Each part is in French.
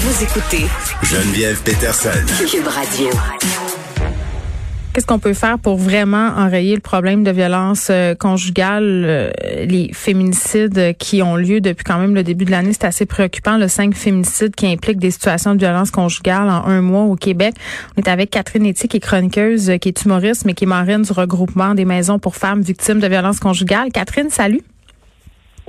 Vous écoutez Geneviève Peterson. Cube Radio. Qu'est-ce qu'on peut faire pour vraiment enrayer le problème de violence euh, conjugale, euh, les féminicides qui ont lieu depuis quand même le début de l'année, c'est assez préoccupant. Le cinq féminicides qui impliquent des situations de violence conjugale en un mois au Québec. On est avec Catherine Etty, qui est chroniqueuse, qui est humoriste, mais qui est marraine du regroupement des maisons pour femmes victimes de violence conjugale. Catherine, salut.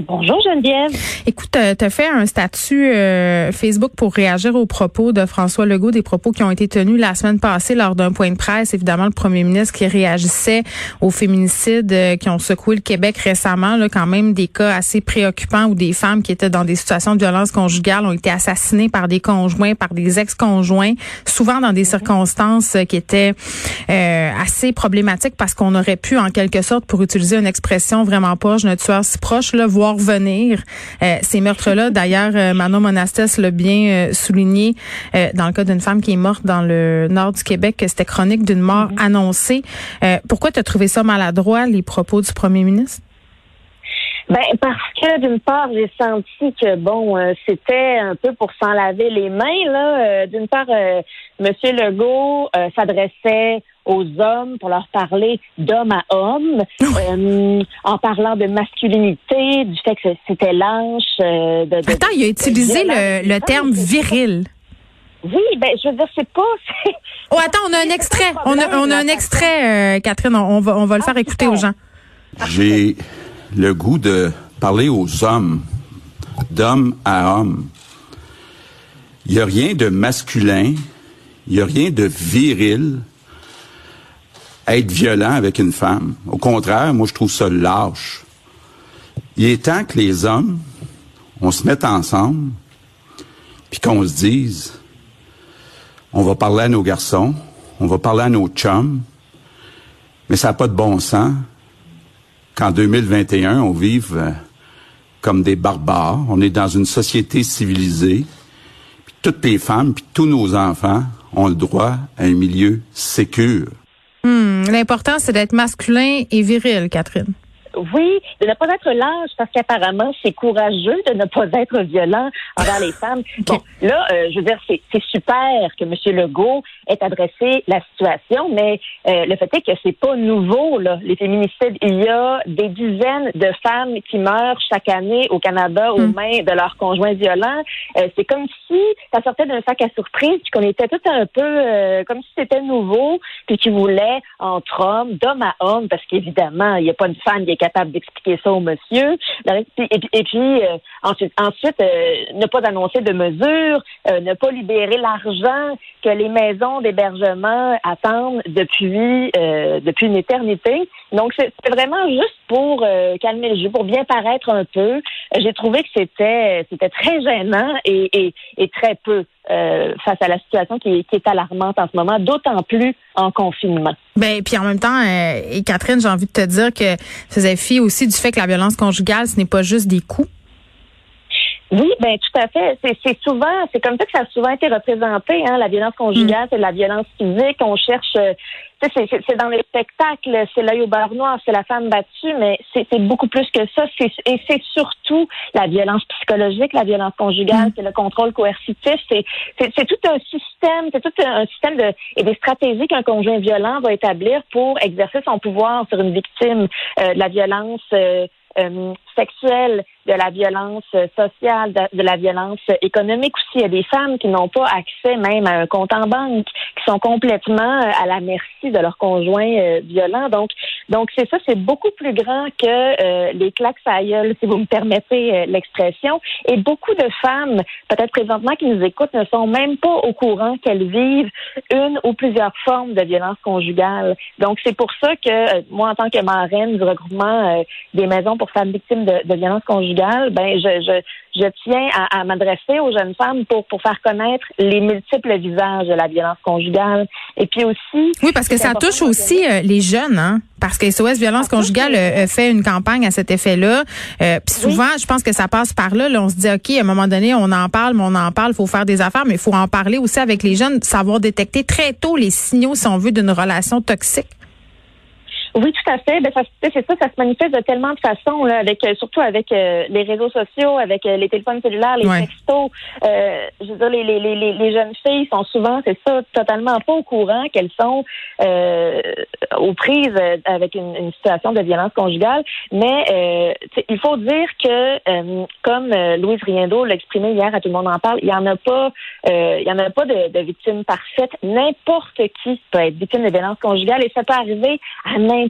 Bonjour Geneviève. Écoute, tu as fait un statut euh, Facebook pour réagir aux propos de François Legault, des propos qui ont été tenus la semaine passée lors d'un point de presse. Évidemment, le premier ministre qui réagissait aux féminicides euh, qui ont secoué le Québec récemment, là, quand même des cas assez préoccupants où des femmes qui étaient dans des situations de violence conjugale ont été assassinées par des conjoints, par des ex-conjoints, souvent dans des circonstances qui étaient euh, assez problématiques parce qu'on aurait pu, en quelque sorte, pour utiliser une expression vraiment proche, notre tueur si proche, là, voir revenir euh, ces meurtres-là. D'ailleurs, euh, Manon Monastès l'a bien euh, souligné dans le cas d'une femme qui est morte dans le nord du Québec, que c'était chronique d'une mort mm-hmm. annoncée. pourquoi tu as trouvé ça maladroit, les propos du premier ministre? Ben parce que d'une part j'ai senti que bon c'était un peu pour s'en laver les mains là. d'une part, Monsieur Legault s'adressait aux hommes pour leur parler d'homme à homme, euh, en parlant de masculinité, du fait que c'était lâche. Euh, de, Attends, il a utilisé le, terme viril. Oui, ben je veux dire, c'est pas. Oh, attends, on a un extrait. On a, on a un extrait, euh, Catherine. On va, on va le faire ah, écouter aux gens. J'ai le goût de parler aux hommes, d'homme à homme. Il n'y a rien de masculin, il n'y a rien de viril être violent avec une femme. Au contraire, moi, je trouve ça lâche. Il est temps que les hommes, on se mette ensemble, puis qu'on se dise, on va parler à nos garçons, on va parler à nos chums, mais ça n'a pas de bon sens qu'en 2021, on vive euh, comme des barbares. On est dans une société civilisée. Toutes les femmes, puis tous nos enfants ont le droit à un milieu sécure. Hmm, l'important, c'est d'être masculin et viril, Catherine. Oui, de ne pas être lâche parce qu'apparemment c'est courageux de ne pas être violent envers les femmes. Bon, là, euh, je veux dire, c'est super que M. Legault ait adressé la situation, mais euh, le fait est que c'est pas nouveau là. Les féminicides, il y a des dizaines de femmes qui meurent chaque année au Canada aux hmm. mains de leurs conjoints violents. Euh, c'est comme si ça sortait d'un sac à surprise, puis qu'on était tout un peu comme si c'était nouveau, puis qu'ils voulaient entre hommes, d'homme à homme, parce qu'évidemment, il n'y a pas une femme qui est capable d'expliquer ça au monsieur. Et, puis, euh, ensuite, euh, ne pas annoncer de mesures, euh, ne pas libérer l'argent que les maisons d'hébergement attendent depuis depuis une éternité. Donc, c'est vraiment juste pour calmer le jeu, pour bien paraître un peu. J'ai trouvé que c'était c'était très gênant et, et, très peu face à la situation qui, est alarmante en ce moment, d'autant plus en confinement. Ben puis en même temps, euh, Catherine, j'ai envie de te dire que ça faisait fi aussi du fait que la violence conjugale, ce n'est pas juste des coups. Oui, ben tout à fait. C'est souvent, c'est comme ça que ça a souvent été représenté. Hein, la violence conjugale, mm. c'est la violence physique. On cherche, euh, c'est dans les spectacles, c'est l'œil au beurre noir, c'est la femme battue, mais c'est beaucoup plus que ça. Et c'est surtout la violence psychologique, la violence conjugale, mm. c'est le contrôle coercitif. C'est tout un système, c'est tout un système de et des stratégies qu'un conjoint violent va établir pour exercer son pouvoir sur une victime euh, de la violence. Euh, euh, sexuelle, de la violence sociale, de, la violence économique aussi. Il y a des femmes qui n'ont pas accès même à un compte en banque, qui sont complètement euh, à la merci de leur conjoint euh, violent. Donc, donc c'est ça, c'est beaucoup plus grand que les claques à si vous me permettez l'expression. Et beaucoup de femmes, peut-être présentement qui nous écoutent, ne sont même pas au courant qu'elles vivent une ou plusieurs formes de violence conjugale. Donc, c'est pour ça que moi, en tant que marraine du regroupement des maisons pour femmes victimes de, de violence conjugale, ben je, je, je tiens à, m'adresser aux jeunes femmes pour, pour faire connaître les multiples visages de la violence conjugale. Et puis aussi... Oui, parce que ça touche aussi euh, les jeunes, hein? Parce que SOS Violence conjugale euh, fait une campagne à cet effet-là. Euh, puis souvent, je pense que ça passe par là, là. On se dit, OK, à un moment donné, on en parle, mais on en parle, il faut faire des affaires, mais il faut en parler aussi avec les jeunes, savoir détecter très tôt les signaux, si on veut, d'une relation toxique. Oui, tout à fait. Ben, ça, c'est ça, ça se manifeste de tellement de façons, là, avec euh, surtout avec euh, les réseaux sociaux, avec euh, les téléphones cellulaires, les textos. je veux dire, les, les, les, les, jeunes filles sont souvent, c'est ça, totalement pas au courant qu'elles sont aux prises avec une, une, situation de violence conjugale. Mais il faut dire que, comme Louise Riendo l'a exprimé hier, à tout le monde en parle, il y en a pas, il y en a pas de, de victimes parfaites. N'importe qui peut être victime de violence conjugale et ça peut arriver à n'importe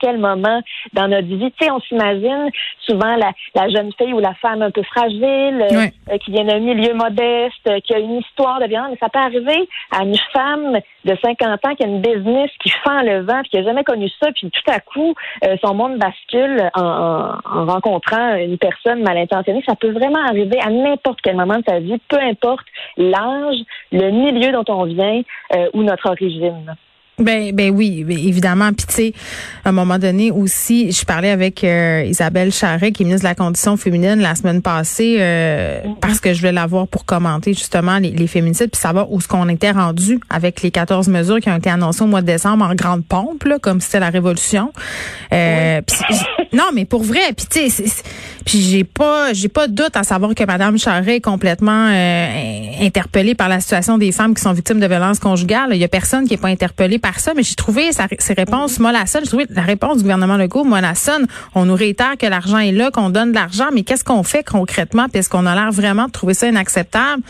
quel moment dans notre vie. Tu sais, on s'imagine souvent la, la, jeune fille ou la femme un peu fragile, euh, euh, qui vient d'un milieu modeste, euh, qui a une histoire de violence, mais ça peut arriver à une femme de 50 ans qui a une business qui fend le vent, puis qui a jamais connu ça, puis tout à coup, son monde bascule en, en, rencontrant une personne mal intentionnée. Ça peut vraiment arriver à n'importe quel moment de sa vie, peu importe l'âge, le milieu dont on vient ou notre origine. Ben, ben oui, ben évidemment. Puis tu sais, à un moment donné aussi, je parlais avec euh, Isabelle Charret, qui est ministre de la Condition féminine la semaine passée, euh, mm-hmm. parce que je voulais la voir pour commenter justement les, les féminicides, puis savoir où ce qu'on était rendu avec les 14 mesures qui ont été annoncées au mois de décembre en grande pompe, là, comme c'était la révolution. Euh, non, mais pour vrai, puis tu sais, puis j'ai pas, j'ai pas de doute à savoir que Madame Charret est complètement interpellée par la situation des femmes qui sont victimes de violences conjugales. Il y a personne qui est pas interpellé par ça, mais j'ai trouvé sa, ses réponses mollassonnes. J'ai trouvé la réponse du gouvernement Legault mollassonne. On nous réitère que l'argent est là, qu'on donne de l'argent, mais qu'est-ce qu'on fait concrètement? Puis est-ce qu'on a l'air vraiment de trouver ça inacceptable?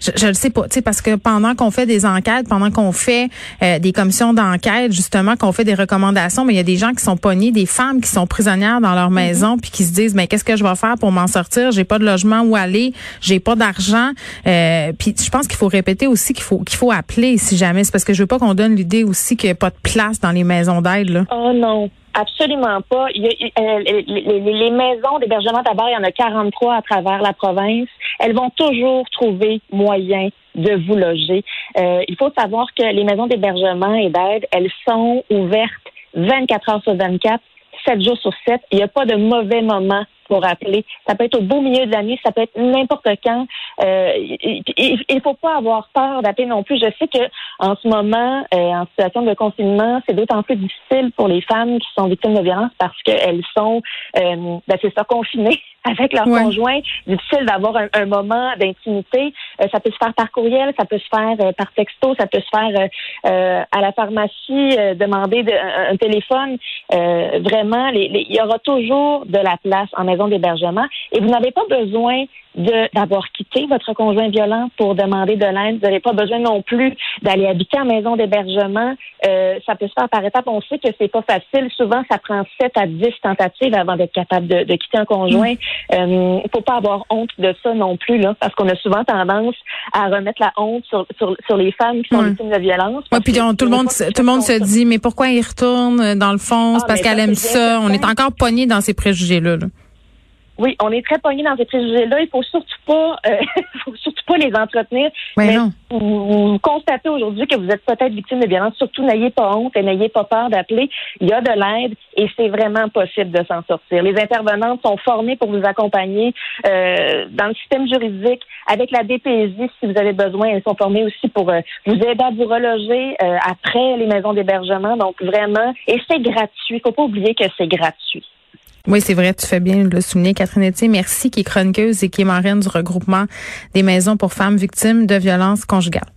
Je, le sais pas, tu sais, parce que pendant qu'on fait des enquêtes, pendant qu'on fait euh, des commissions d'enquête, justement, qu'on fait des recommandations, mais il y a des gens qui sont pognés, des femmes qui sont prisonnières dans leur mm-hmm. maison, puis qui se disent, mais qu'est-ce que je vais faire pour m'en sortir? J'ai pas de logement où aller, j'ai pas d'argent. Euh, puis je pense qu'il faut répéter aussi qu'il faut qu'il faut appeler si jamais. C'est parce que je veux pas qu'on donne l'idée aussi qu'il n'y a pas de place dans les maisons d'aide. Oh non. Absolument pas. Euh, les, maisons d'hébergement d'abord, il y en a 43 à travers la province. Elles vont toujours trouver moyen de vous loger. Euh, il faut savoir que les maisons d'hébergement et d'aide, elles sont ouvertes 24 heures sur 24, 7 jours sur 7. Il n'y a pas de mauvais moment pour appeler. Ça peut être au beau milieu de l'année, ça peut être n'importe quand. Euh, il ne faut pas avoir peur d'appeler non plus. Je sais que en ce moment, euh, en situation de confinement, c'est d'autant plus difficile pour les femmes qui sont victimes de violence parce qu'elles sont, euh, ben, c'est ça, confinées avec leur conjoint. Difficile d'avoir un, moment d'intimité. Euh, ça peut se faire par courriel, ça peut se faire euh, par texto, ça peut se faire à la pharmacie, demander un, téléphone. vraiment, il y aura toujours de la place en d'hébergement et vous n'avez pas besoin d'avoir quitté votre conjoint violent pour demander de l'aide. Vous n'avez pas besoin non plus d'aller habiter en maison d'hébergement. Euh, ça peut se faire par étapes. On sait que c'est pas facile. Souvent, ça prend 7 à 10 tentatives avant d'être capable de, quitter un conjoint. Il mm. euh, faut pas avoir honte de ça non plus, là, parce qu'on a souvent tendance à remettre la honte sur, sur, les femmes qui sont victimes de violence. Oui, puis tout le monde, tout le monde se dit, mais pourquoi il retourne dans le fond? Ah, parce qu'elle aime ça. On est encore pogné dans ces préjugés-là. là oui, on est très pogné dans ces préjugés-là. Il faut surtout pas, euh, faut surtout pas les entretenir. mais non. Vous, constatez aujourd'hui que vous êtes peut-être victime de violence. Surtout, n'ayez pas honte et n'ayez pas peur d'appeler. Il y a de l'aide et c'est vraiment possible de s'en sortir. Les intervenantes sont formées pour vous accompagner euh, dans le système juridique. Avec la DPJ, si vous avez besoin, elles sont formées aussi pour euh, vous aider à vous reloger euh, après les maisons d'hébergement. Donc vraiment, et c'est gratuit. Faut pas oublier que c'est gratuit. Oui, c'est vrai, tu fais bien de le souligner, Catherine Etier. Merci, qui est chroniqueuse et qui est marraine du regroupement des maisons pour femmes victimes de violences conjugales.